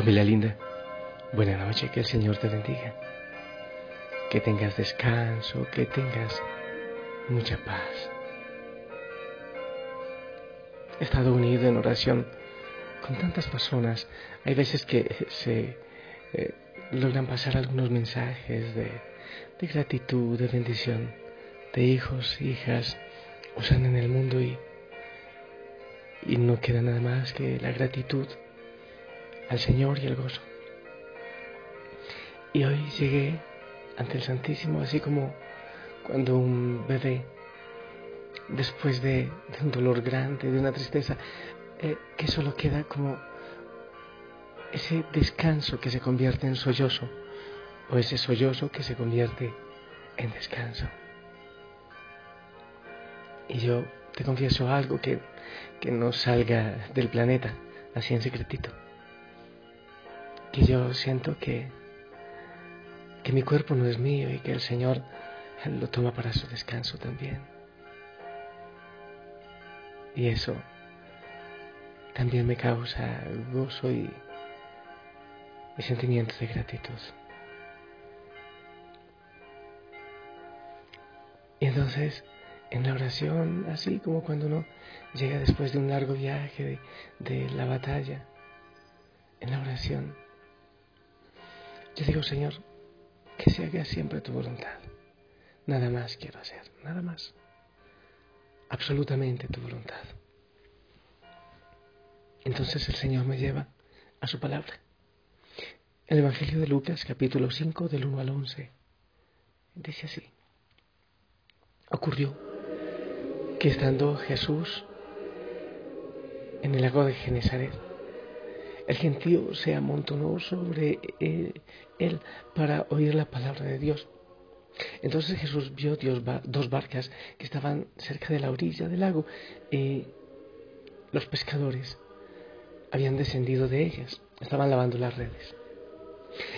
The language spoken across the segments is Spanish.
Familia linda, buena noche, que el Señor te bendiga. Que tengas descanso, que tengas mucha paz. He estado unido en oración con tantas personas. Hay veces que se eh, logran pasar algunos mensajes de, gratitud, de bendición, de hijos, hijas, usan en el mundo y, y no queda nada más que la gratitud al Señor y el gozo. Y hoy llegué ante el Santísimo así como cuando un bebé, después de, un dolor grande, de una tristeza, eh, que solo queda como ese descanso que se convierte en sollozo, o ese sollozo que se convierte en descanso. Y yo te confieso algo que, que no salga del planeta, así en secretito que yo siento que, que mi cuerpo no es mío y que el Señor lo toma para su descanso también. Y eso también me causa gozo y, sentimientos de gratitud. Y entonces, en la oración, así como cuando uno llega después de un largo viaje de la batalla, en la oración, yo digo, Señor, que se haga siempre tu voluntad. Nada más quiero hacer, nada más. Absolutamente tu voluntad. Entonces el Señor me lleva a su palabra. El Evangelio de Lucas, capítulo 5, del 1 al 11, dice así. Ocurrió que estando Jesús en el lago de Genesaret, el gentío se amontonó sobre eh, él para oír la palabra de Dios. Entonces Jesús vio dos barcas que estaban cerca de la orilla del lago y los pescadores habían descendido de ellas, estaban lavando las redes.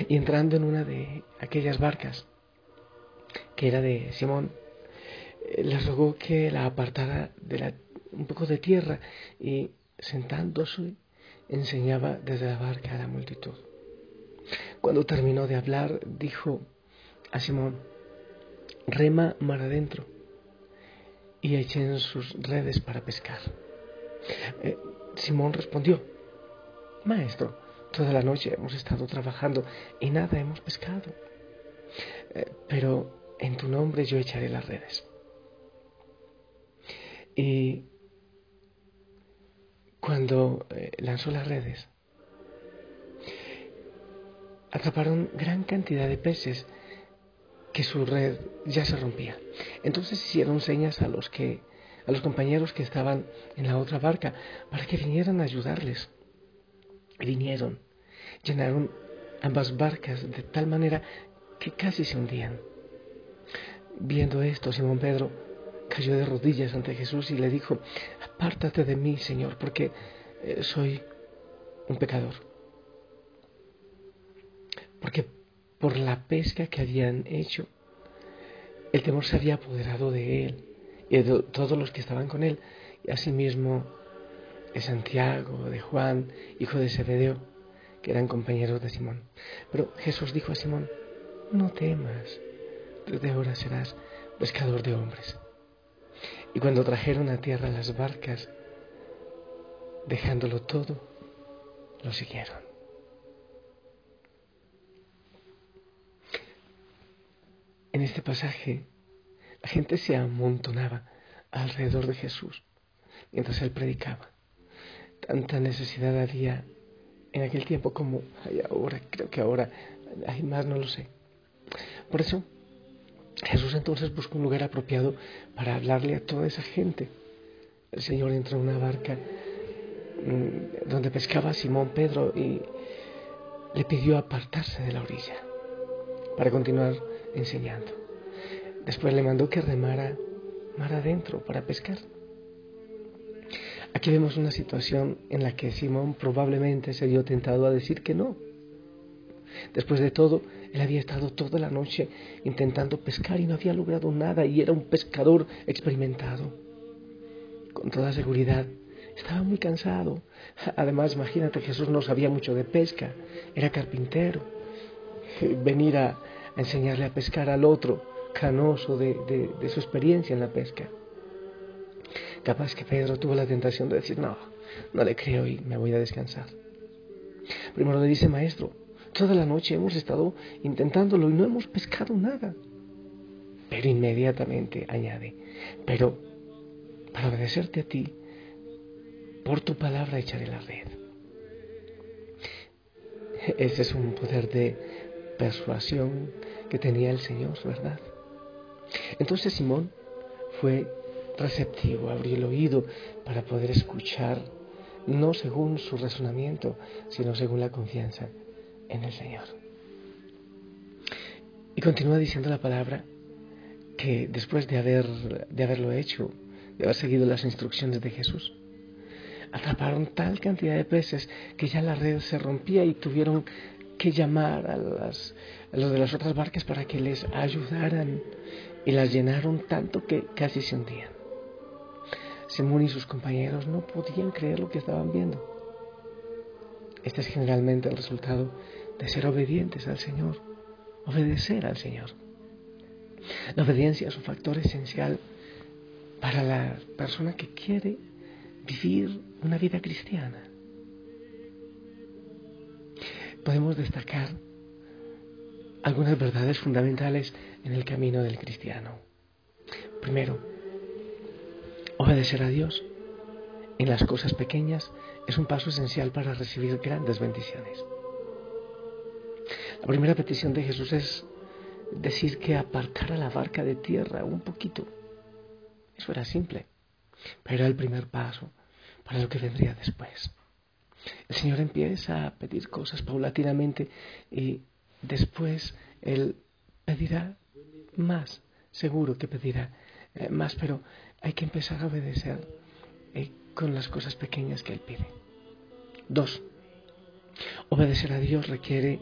Y entrando en una de aquellas barcas, que era de Simón, eh, les rogó que la apartara de un poco de tierra y sentándose enseñaba desde la barca a la multitud. Cuando terminó de hablar, dijo a Simón, rema mar adentro y echen sus redes para pescar. Eh, Simón respondió, Maestro, toda la noche hemos estado trabajando y nada hemos pescado, eh, pero en tu nombre yo echaré las redes. Y cuando eh, lanzó las redes, atraparon gran cantidad de peces que su red ya se rompía. Entonces hicieron señas a los que a los compañeros que estaban en la otra barca para que vinieran a ayudarles. Vinieron, llenaron ambas barcas de tal manera que casi se hundían. Viendo esto, Simón Pedro cayó de rodillas ante Jesús y le dijo, apártate de mí, Señor, porque eh, soy un pecador. Porque por la pesca que habían hecho, el temor se había apoderado de él y de todos los que estaban con él, y asimismo de Santiago, de Juan, hijo de Zebedeo, que eran compañeros de Simón. Pero Jesús dijo a Simón, no temas, desde ahora serás pescador de hombres. Y cuando trajeron a tierra las barcas, dejándolo todo, lo siguieron. En este pasaje, la gente se amontonaba alrededor de Jesús mientras él predicaba. Tanta necesidad había en aquel tiempo como hay ahora, creo que ahora hay más, no lo sé. Por eso Jesús entonces buscó un lugar apropiado para hablarle a toda esa gente. El Señor entró en una barca mm, donde pescaba Simón Pedro y le pidió apartarse de la orilla para continuar enseñando. Después le mandó que remara mar adentro para pescar. Aquí vemos una situación en la que Simón probablemente se vio tentado a decir que no. Después de todo, él había estado toda la noche intentando pescar y no había logrado nada y era un pescador experimentado. Con toda seguridad, estaba muy cansado. Además, imagínate, Jesús no sabía mucho de pesca, era carpintero. Venir a, enseñarle a pescar al otro, canoso de, de su experiencia en la pesca. Capaz que Pedro tuvo la tentación de decir, no, no le creo y me voy a descansar. Primero le dice, maestro, toda la noche hemos estado intentándolo y no hemos pescado nada. Pero inmediatamente añade, pero para obedecerte a ti, por tu palabra echaré la red. Ese es un poder de persuasión que tenía el Señor, ¿verdad? Entonces Simón fue receptivo, abrió el oído para poder escuchar, no según su razonamiento, sino según la confianza en el Señor. Y continúa diciendo la palabra que después de, haber, de haberlo hecho, de haber seguido las instrucciones de Jesús, atraparon tal cantidad de peces que ya la red se rompía y tuvieron que llamar a, las, a los de las otras barcas para que les ayudaran y las llenaron tanto que casi se hundían. Simón y sus compañeros no podían creer lo que estaban viendo. Este es generalmente el resultado de ser obedientes al Señor, obedecer al Señor. La obediencia es un factor esencial para la persona que quiere vivir una vida cristiana. Podemos destacar algunas verdades fundamentales en el camino del cristiano. Primero, Obedecer a Dios en las cosas pequeñas es un paso esencial para recibir grandes bendiciones. La primera petición de Jesús es decir que apartara la barca de tierra un poquito. Eso era simple, pero era el primer paso para lo que vendría después. El Señor empieza a pedir cosas paulatinamente y después Él pedirá más, seguro que pedirá eh, más, pero hay que empezar a obedecer eh, con las cosas pequeñas que Él pide. Dos, obedecer a Dios requiere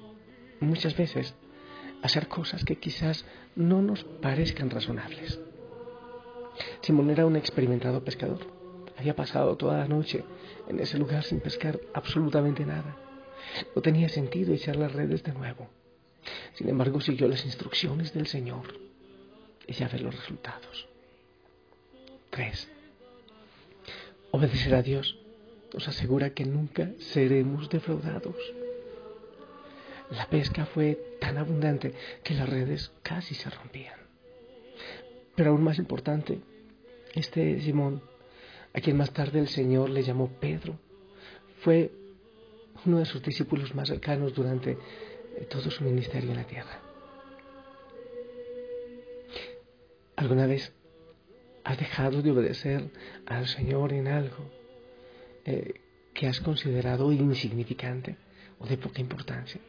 muchas veces hacer cosas que quizás no nos parezcan razonables. Simón era un experimentado pescador. Había pasado toda la noche en ese lugar sin pescar absolutamente nada. No tenía sentido echar las redes de nuevo. Sin embargo, siguió las instrucciones del Señor y ya ve los resultados. 3. Obedecer a Dios nos asegura que nunca seremos defraudados. La pesca fue tan abundante que las redes casi se rompían. Pero aún más importante, este Simón, a quien más tarde el Señor le llamó Pedro, fue uno de sus discípulos más cercanos durante todo su ministerio en la tierra. ¿Alguna vez has dejado de obedecer al Señor en algo eh, que has considerado insignificante o de poca importancia.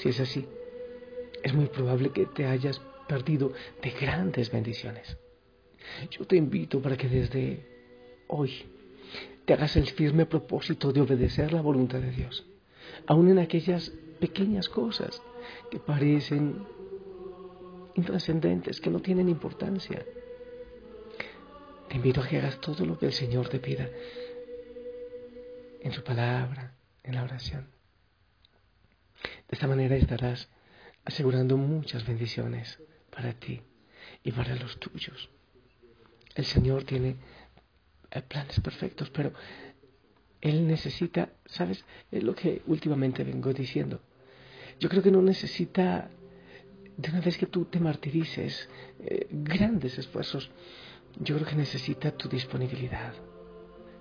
Si es así, es muy probable que te hayas perdido de grandes bendiciones. Yo te invito para que desde hoy te hagas el firme propósito de obedecer la voluntad de Dios, aun en aquellas pequeñas cosas que parecen intrascendentes, que no tienen importancia. Te invito a que hagas todo lo que el Señor te pida en su palabra, en la oración. De esta manera estarás asegurando muchas bendiciones para ti y para los tuyos. El Señor tiene eh, planes perfectos, pero Él necesita, ¿sabes? Es lo que últimamente vengo diciendo. Yo creo que no necesita de una vez que tú te martirices, eh, grandes esfuerzos, yo creo que necesita tu disponibilidad,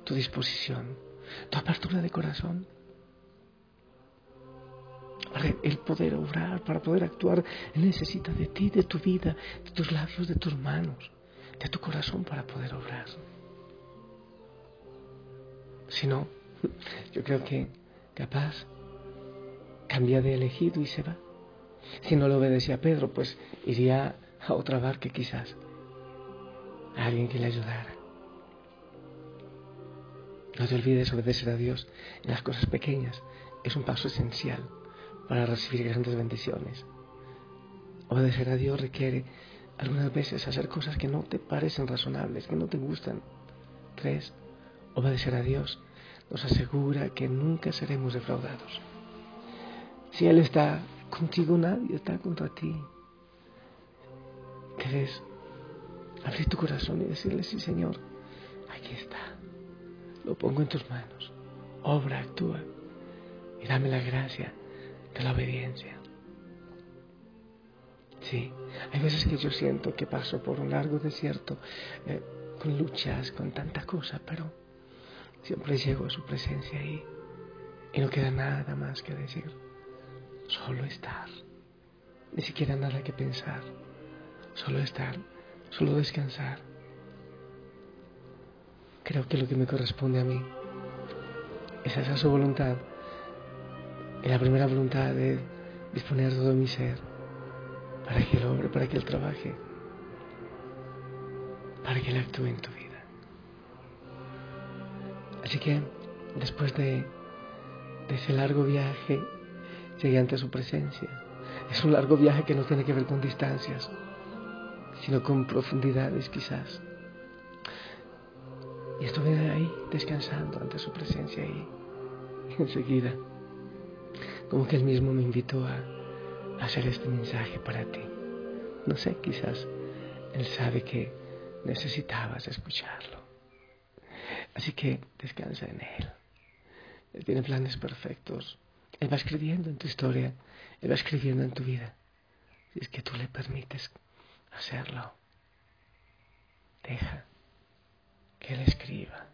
tu disposición, tu apertura de corazón. Para el poder obrar, para poder actuar, necesita de ti, de tu vida, de tus labios, de tus manos, de tu corazón para poder obrar. Si no, yo creo que capaz cambia de elegido y se va. Si no le obedecía a Pedro, pues iría a otra barca quizás, a alguien que le ayudara. No te olvides obedecer a Dios en las cosas pequeñas. Es un paso esencial para recibir grandes bendiciones. Obedecer a Dios requiere algunas veces hacer cosas que no te parecen razonables, que no te gustan, Tres, obedecer a Dios nos asegura que nunca seremos defraudados. Si Él está contigo, nadie está contra ti. Debes abrir tu corazón y decirle, sí Señor, aquí está. Lo pongo en tus manos. Obra, actúa y dame la gracia de la obediencia. Sí, hay veces que yo siento que paso por un largo desierto eh, con luchas, con tanta cosa, pero siempre llego a su presencia ahí y no queda nada más que decir, solo estar, ni siquiera nada que pensar, solo estar, solo descansar. Creo que lo que me corresponde a mí es hacer su voluntad y la primera voluntad es disponer todo mi ser para que Él obre, para que Él trabaje, para que Él actúe en tu vida. Así que después de, ese largo viaje, llegué ante su presencia. Es un largo viaje que no tiene que ver con distancias, sino con profundidades quizás. Y estuve ahí descansando ante su presencia y enseguida, como que él mismo me invitó a, hacer este mensaje para ti. No sé, quizás él sabe que necesitabas escucharlo. Así que descansa en Él. Él tiene planes perfectos. Él va escribiendo en tu historia. Él va escribiendo en tu vida. Si es que tú le permites hacerlo. Deja que Él escriba.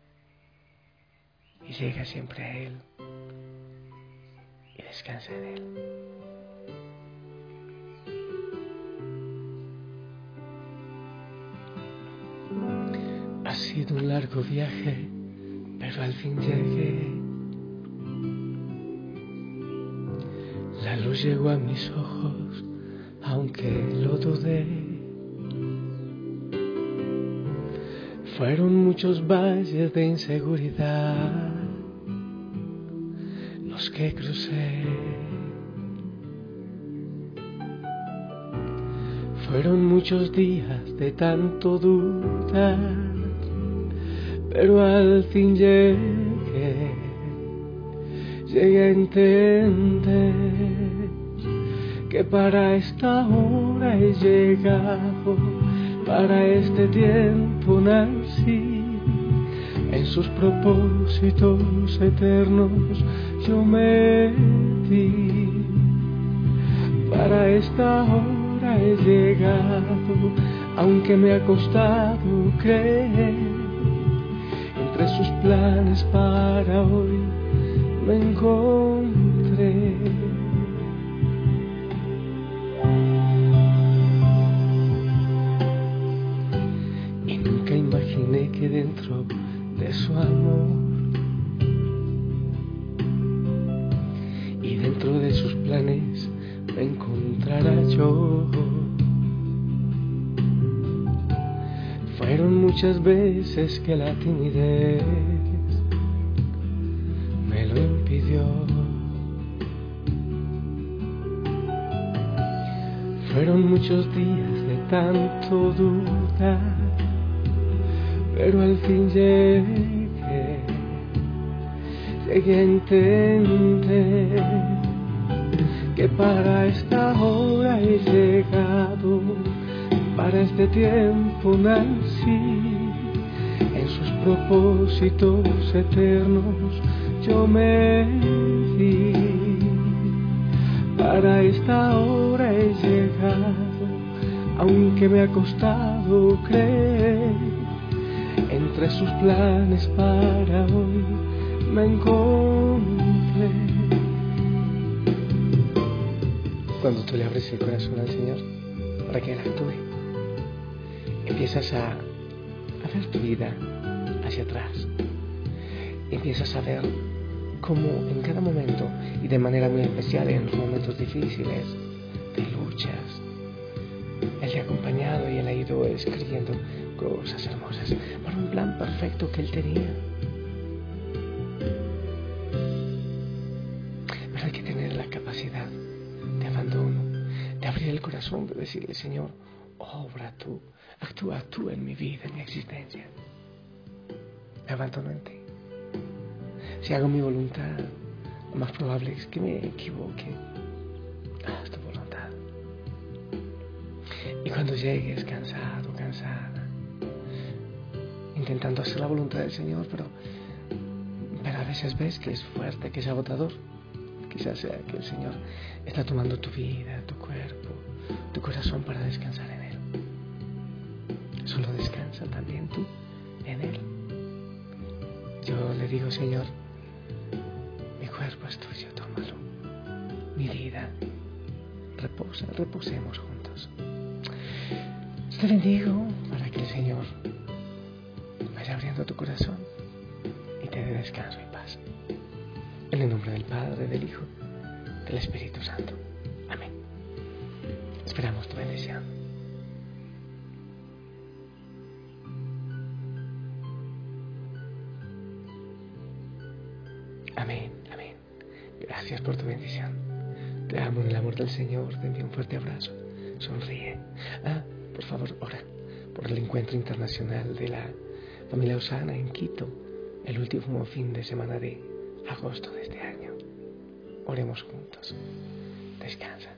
Y llega siempre a Él. Descansa en Él. Ha sido un largo viaje, pero al fin llegué. La luz llegó a mis ojos, aunque lo dudé. Fueron muchos valles de inseguridad que crucé. Fueron muchos días de tanto dudar pero al fin llegué, llegué a entender que para esta hora he llegado, para este tiempo nací, en sus propósitos eternos yo me di, para esta hora he llegado, aunque me ha costado creer entre sus planes para hoy me encontré. Me encontrará yo. Fueron muchas veces que la timidez me lo impidió. Fueron muchos días de tanto dudar, pero al fin llegué, llegué a entender que para esta hora he llegado para este tiempo nací, en sus propósitos eternos yo me di. Para esta hora he llegado, aunque me ha costado creer, entre sus planes para hoy me encontré. Cuando tú le abres el corazón al Señor para que Él actúe empiezas a, ver tu vida hacia atrás. Empiezas a ver cómo en cada momento y de manera muy especial en los momentos difíciles, de luchas, Él te ha acompañado y Él ha ido escribiendo cosas hermosas para un plan perfecto que Él tenía. Corazón, de decirle, Señor, obra tú actúa tú en mi vida, en mi existencia. me abandono en ti. Si hago mi voluntad, lo más probable es que me equivoque. Haz tu voluntad. Y cuando llegues cansado, cansada, intentando hacer la voluntad del Señor, pero, pero a veces ves que es fuerte, que es agotador, quizás sea que el Señor está tomando tu vida, tu cuerpo, tu corazón para descansar en Él. Solo descansa también tú en Él. Yo le digo, Señor, mi cuerpo es tuyo, tómalo. Mi vida, reposa, reposemos juntos. Te bendigo para que el Señor vaya abriendo tu corazón y te dé descanso y paz. En el nombre del Padre, del Hijo, del Espíritu Santo. Amén. Amén. Gracias por tu bendición. Te amo en el amor del Señor. Te envío un fuerte abrazo. Sonríe. Ah, por favor, ora por el encuentro internacional de la familia Osana en Quito, el último fin de semana de agosto de este año. Oremos juntos. Descansa.